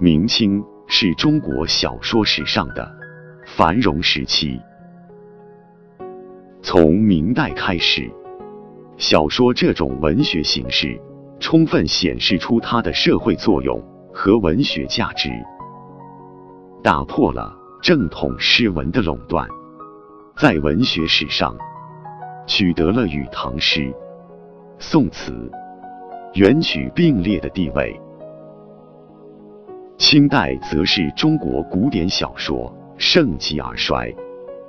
明清是中国小说史上的繁荣时期。从明代开始，小说这种文学形式充分显示出它的社会作用和文学价值，打破了正统诗文的垄断，在文学史上取得了与唐诗、宋词、元曲并列的地位。清代则是中国古典小说盛极而衰，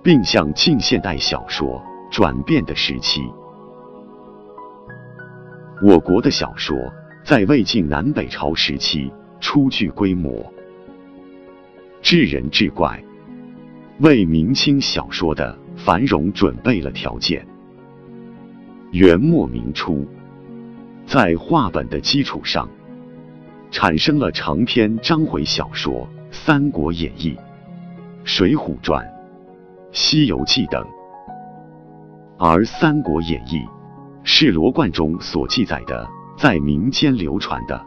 并向近现代小说转变的时期。我国的小说在魏晋南北朝时期初具规模，智人志怪，为明清小说的繁荣准备了条件。元末明初，在话本的基础上。产生了长篇章回小说《三国演义》《水浒传》《西游记》等，而《三国演义》是罗贯中所记载的在民间流传的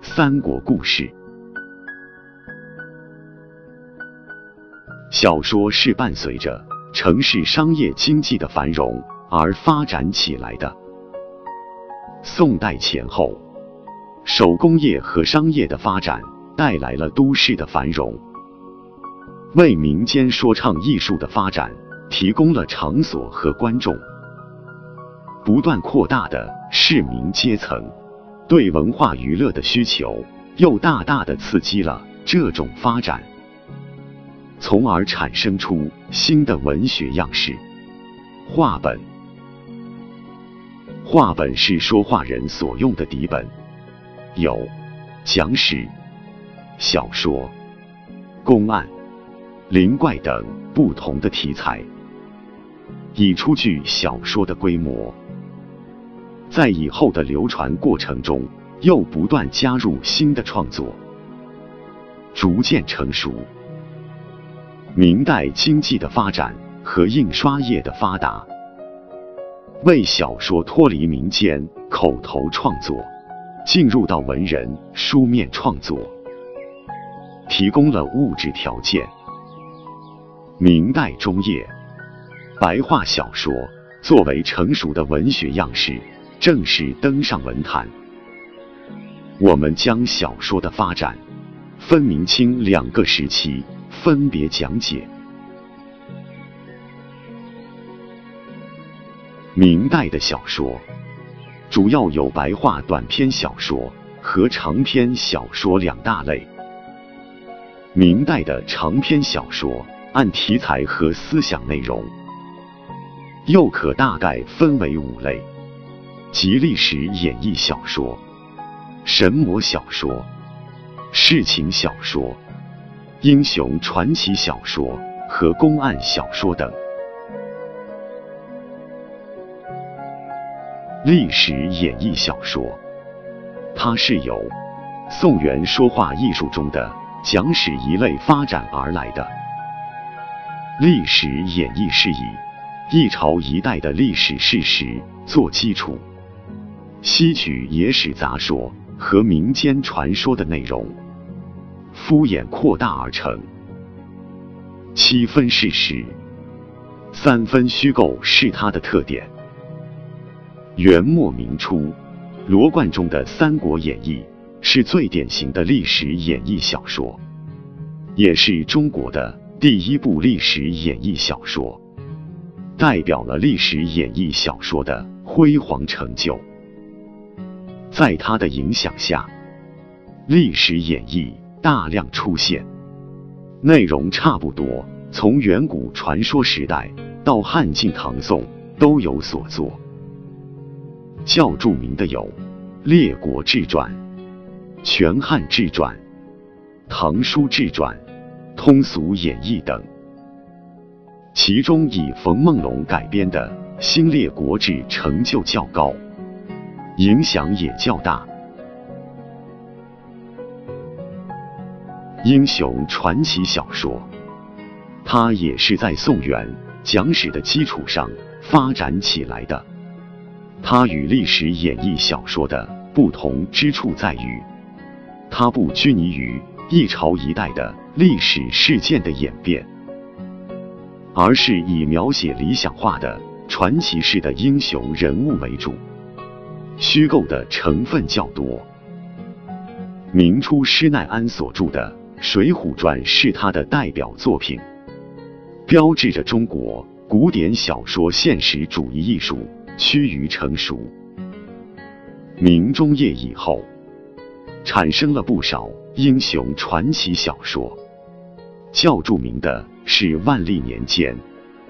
三国故事。小说是伴随着城市商业经济的繁荣而发展起来的。宋代前后。手工业和商业的发展带来了都市的繁荣，为民间说唱艺术的发展提供了场所和观众。不断扩大的市民阶层对文化娱乐的需求，又大大的刺激了这种发展，从而产生出新的文学样式——话本。话本是说话人所用的底本。有讲史、小说、公案、灵怪等不同的题材，以初具小说的规模，在以后的流传过程中，又不断加入新的创作，逐渐成熟。明代经济的发展和印刷业的发达，为小说脱离民间口头创作。进入到文人书面创作，提供了物质条件。明代中叶，白话小说作为成熟的文学样式，正式登上文坛。我们将小说的发展分明清两个时期分别讲解。明代的小说。主要有白话短篇小说和长篇小说两大类。明代的长篇小说按题材和思想内容，又可大概分为五类，即历史演义小说、神魔小说、世情小说、英雄传奇小说和公案小说等。历史演义小说，它是由宋元说话艺术中的讲史一类发展而来的。历史演义是以一朝一代的历史事实做基础，吸取野史杂说和民间传说的内容，敷衍扩大而成。七分事实，三分虚构是它的特点。元末明初，罗贯中的《三国演义》是最典型的历史演义小说，也是中国的第一部历史演义小说，代表了历史演义小说的辉煌成就。在他的影响下，历史演义大量出现，内容差不多从远古传说时代到汉晋唐宋都有所作。较著名的有《列国志传》《全汉志传》《唐书志传》《通俗演义》等，其中以冯梦龙改编的《新列国志》成就较高，影响也较大。英雄传奇小说，它也是在宋元讲史的基础上发展起来的。它与历史演义小说的不同之处在于，它不拘泥于一朝一代的历史事件的演变，而是以描写理想化的传奇式的英雄人物为主，虚构的成分较多。明初施耐庵所著的《水浒传》是他的代表作品，标志着中国古典小说现实主义艺术趋于成熟。明中叶以后，产生了不少英雄传奇小说，较著名的是万历年间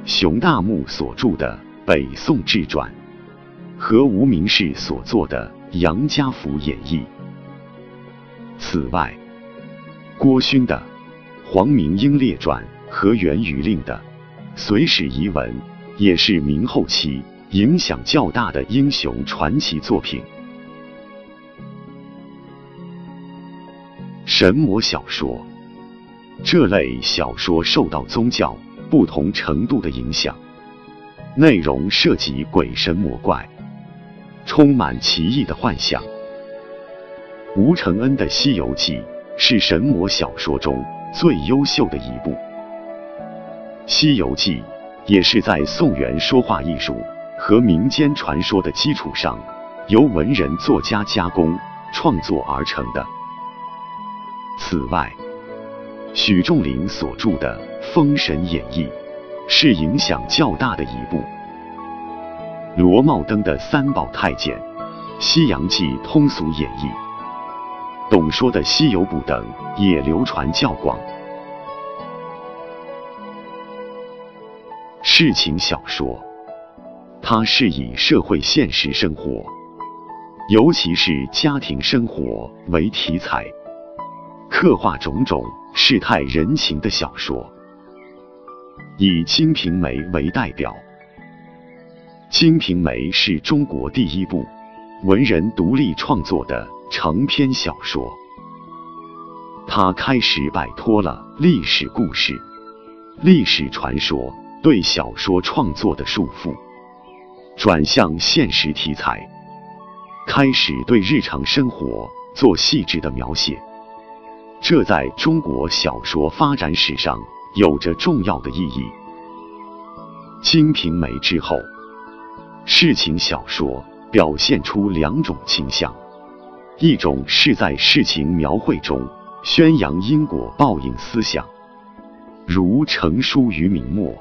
熊大木所著的《北宋志传》和无名氏所作的《杨家府演义》。此外，郭勋的《黄明英列传》和袁余令的《隋史遗文》也是明后期影响较大的英雄传奇作品。神魔小说这类小说受到宗教不同程度的影响，内容涉及鬼神魔怪，充满奇异的幻想。吴承恩的《西游记》是神魔小说中最优秀的一部，《西游记》也是在宋元说话艺术和民间传说的基础上，由文人作家加工创作而成的。此外，许仲林所著的《封神演义》是影响较大的一部。罗茂登的《三宝太监》《西洋记》通俗演义，董说的《西游补》等也流传较广。世情小说，它是以社会现实生活，尤其是家庭生活为题材。刻画种种世态人情的小说，以《金瓶梅》为代表，《金瓶梅》是中国第一部文人独立创作的长篇小说，它开始摆脱了历史故事、历史传说对小说创作的束缚，转向现实题材，开始对日常生活做细致的描写。这在中国小说发展史上有着重要的意义。《金瓶梅》之后，世情小说表现出两种倾向：一种是在世情描绘中宣扬因果报应思想，如成书于明末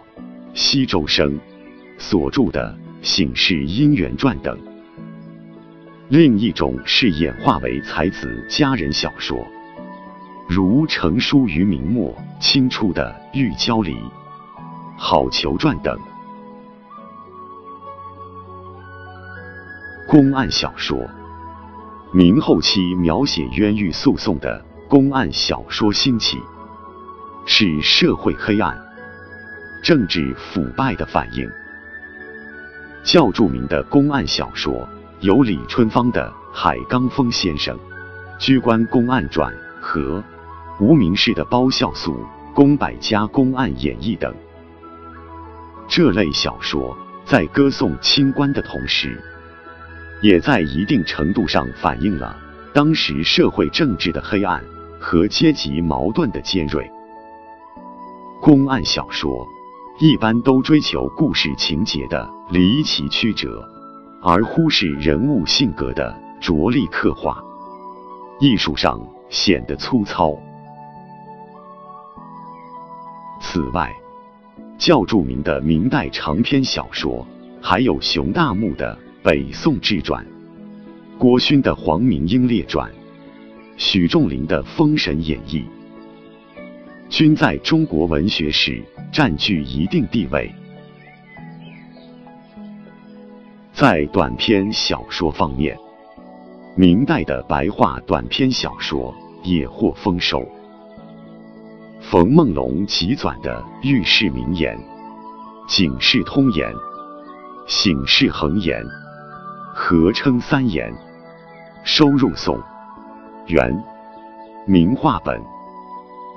西周生所著的《醒世姻缘传》等；另一种是演化为才子佳人小说。如成书于明末清初的《玉娇梨》《好逑传》等公案小说，明后期描写冤狱诉讼的公案小说兴起，是社会黑暗、政治腐败的反应。较著名的公案小说有李春芳的《海刚峰先生居官公案传》和。无名氏的《包孝肃公百家公案演义》等这类小说，在歌颂清官的同时，也在一定程度上反映了当时社会政治的黑暗和阶级矛盾的尖锐。公案小说一般都追求故事情节的离奇曲折，而忽视人物性格的着力刻画，艺术上显得粗糙。此外，较著名的明代长篇小说还有熊大木的《北宋志传》、郭勋的《黄明英列传》、许仲林的《封神演义》，均在中国文学史占据一定地位。在短篇小说方面，明代的白话短篇小说也获丰收。冯梦龙集纂的《喻世名言》《警世通言》《醒世恒言》合称三言，收入宋、元、明话本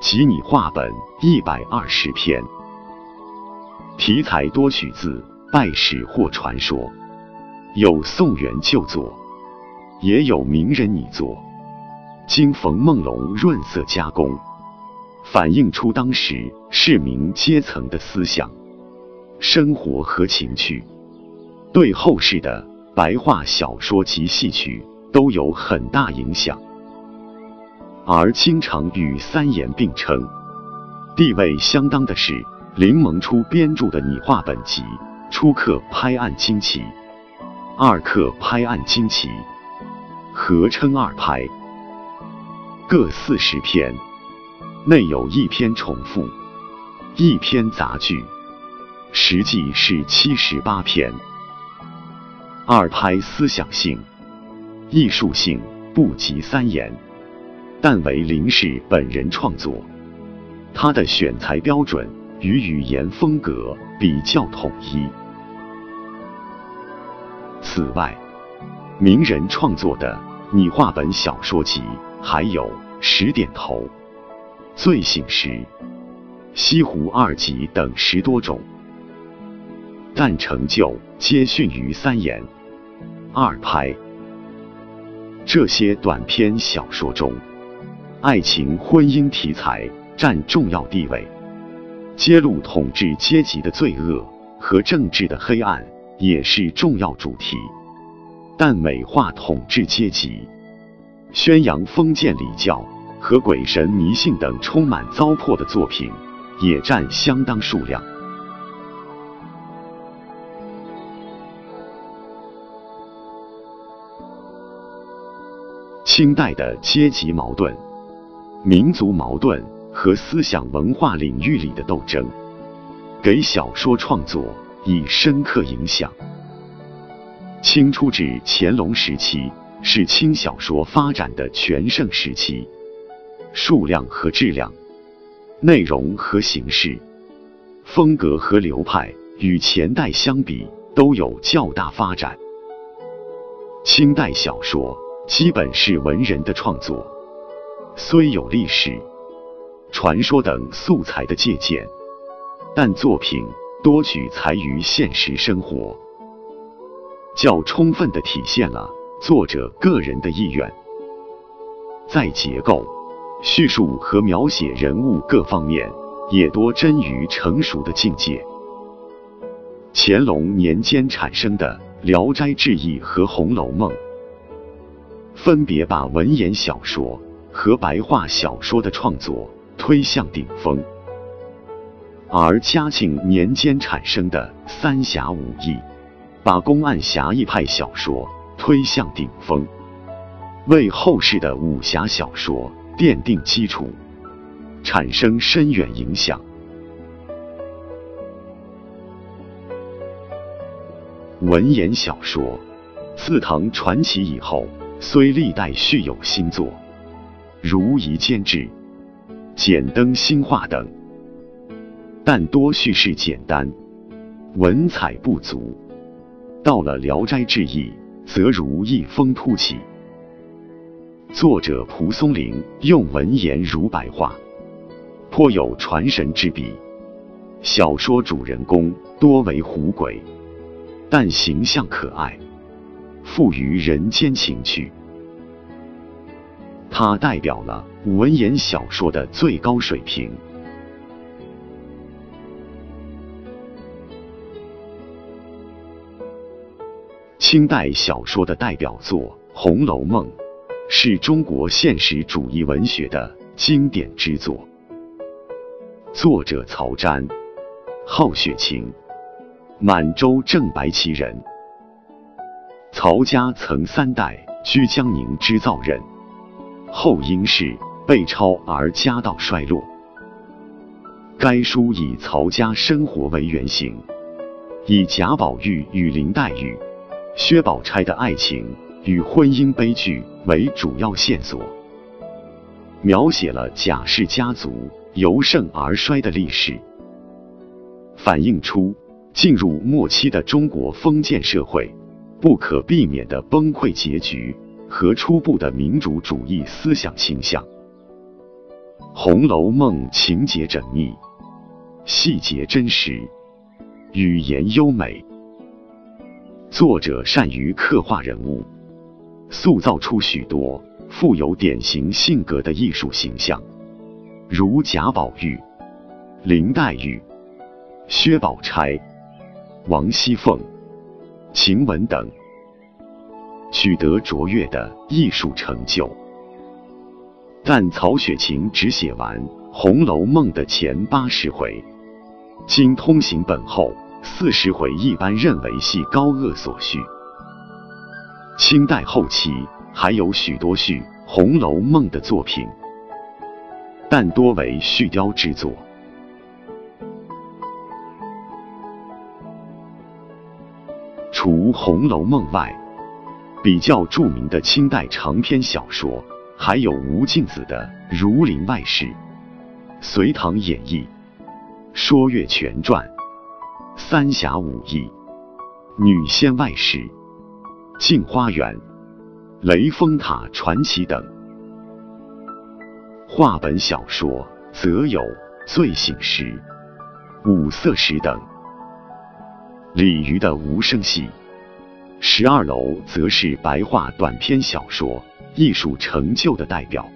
及拟话本一百二十篇，题材多取自拜史或传说，有宋元旧作，也有名人拟作，经冯梦龙润色加工，反映出当时市民阶层的思想、生活和情趣，对后世的白话小说及戏曲都有很大影响。而经常与三言并称，地位相当的是林萌初编著的拟话本集，初刻拍案惊奇，二刻拍案惊奇，合称二拍，各四十篇，内有一篇重复，一篇杂剧，实际是七十八篇。二拍思想性、艺术性不及三言。但为林氏本人创作，他的选材标准与语言风格比较统一。此外，名人创作的拟话本小说集还有《十点头》《醉醒时》《西湖二集》等十多种，但成就皆逊于三言、二拍这些短篇小说中。爱情、婚姻题材占重要地位，揭露统治阶级的罪恶和政治的黑暗也是重要主题。但美化统治阶级、宣扬封建礼教和鬼神迷信等充满糟粕的作品也占相当数量。清代的阶级矛盾。民族矛盾和思想文化领域里的斗争，给小说创作以深刻影响。清初至乾隆时期是清小说发展的全盛时期，数量和质量、内容和形式、风格和流派与前代相比都有较大发展。清代小说基本是文人的创作。虽有历史、传说等素材的借鉴，但作品多取材于现实生活，较充分的体现了作者个人的意愿。在结构、叙述和描写人物各方面，也多臻于成熟的境界。乾隆年间产生的《聊斋志异》和《红楼梦》，分别把文言小说。和白话小说的创作推向顶峰，而嘉庆年间产生的三侠五义，把公案侠义派小说推向顶峰，为后世的武侠小说奠定基础，产生深远影响。文言小说自唐传奇以后，虽历代续有新作。如《夷坚志》《简灯新话》等，但多叙事简单，文采不足。到了《聊斋志异》，则如一风突起。作者蒲松龄用文言如白话，颇有传神之笔。小说主人公多为狐鬼，但形象可爱，富于人间情趣。它代表了文言小说的最高水平。清代小说的代表作《红楼梦》，是中国现实主义文学的经典之作。作者曹詹，号雪清，满洲正白旗人。曹家曾三代居江宁织造任。后因事被抄而家道衰落。该书以曹家生活为原型，以贾宝玉与林黛玉、薛宝钗的爱情与婚姻悲剧为主要线索，描写了贾氏家族由盛而衰的历史，反映出进入末期的中国封建社会不可避免的崩溃结局。和初步的民主主义思想倾向，《红楼梦》情节缜密，细节真实，语言优美。作者善于刻画人物，塑造出许多富有典型性格的艺术形象，如贾宝玉、林黛玉、薛宝钗、王熙凤、晴雯等，取得卓越的艺术成就。但曹雪芹只写完《红楼梦》的前八十回，经通行本后四十回，一般认为系高鹗所续。清代后期还有许多续《红楼梦》的作品，但多为续雕之作。除《红楼梦》外，比较著名的清代长篇小说。还有吴敬梓的《儒林外史》《隋唐演义》《说岳全传》《三侠五义》《女仙外史》《镜花缘》《雷峰塔传奇》等。话本小说则有《醉醒时》《五色石》等。李渔的《无声戏》《十二楼》则是白话短篇小说。艺术成就的代表。